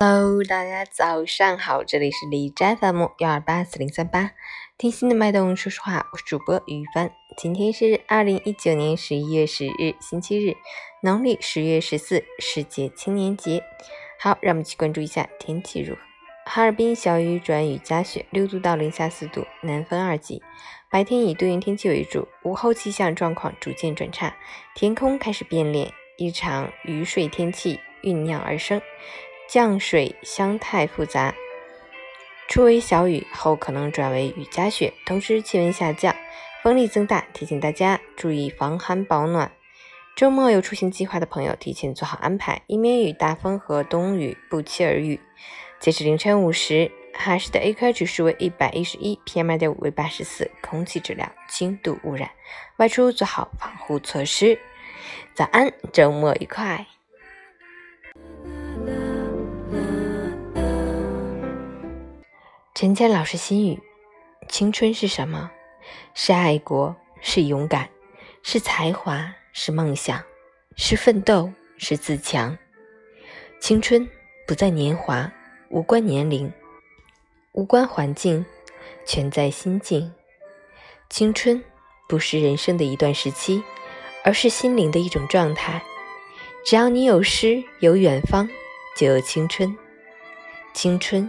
Hello，大家早上好，这里是李斋 FM 幺二八四零三八，听心的脉动说实话，我是主播于帆。今天是二零一九年十一月十日，星期日，农历十月十四，世界青年节。好，让我们去关注一下天气如何。哈尔滨小雨转雨夹雪，六度到零下四度，南风二级。白天以多云天气为主，午后气象状况逐渐转差，天空开始变脸，一场雨水天气酝酿而生。降水相态复杂，初为小雨，后可能转为雨夹雪，同时气温下降，风力增大，提醒大家注意防寒保暖。周末有出行计划的朋友，提前做好安排，以免与大风和冬雨不期而遇。截至凌晨五时，哈市的 AQI 指数为一百一十一，PM 二点五为八十四，空气质量轻度污染，外出做好防护措施。早安，周末愉快。陈谦老师心语：青春是什么？是爱国，是勇敢，是才华，是梦想，是奋斗，是自强。青春不在年华，无关年龄，无关环境，全在心境。青春不是人生的一段时期，而是心灵的一种状态。只要你有诗，有远方，就有青春。青春。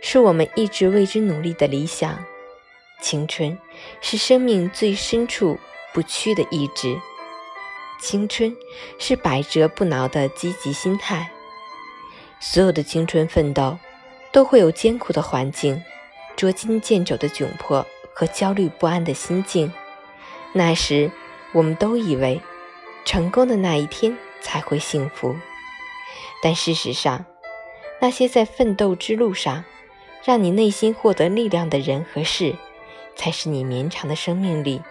是我们一直为之努力的理想，青春是生命最深处不屈的意志，青春是百折不挠的积极心态。所有的青春奋斗，都会有艰苦的环境、捉襟见肘的窘迫和焦虑不安的心境。那时，我们都以为成功的那一天才会幸福，但事实上，那些在奋斗之路上。让你内心获得力量的人和事，才是你绵长的生命里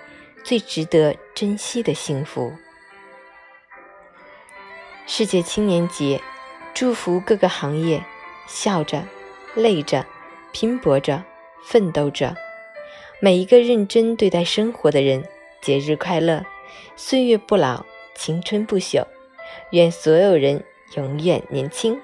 最值得珍惜的幸福。世界青年节，祝福各个行业，笑着、累着、拼搏着、奋斗着，每一个认真对待生活的人，节日快乐，岁月不老，青春不朽，愿所有人永远年轻。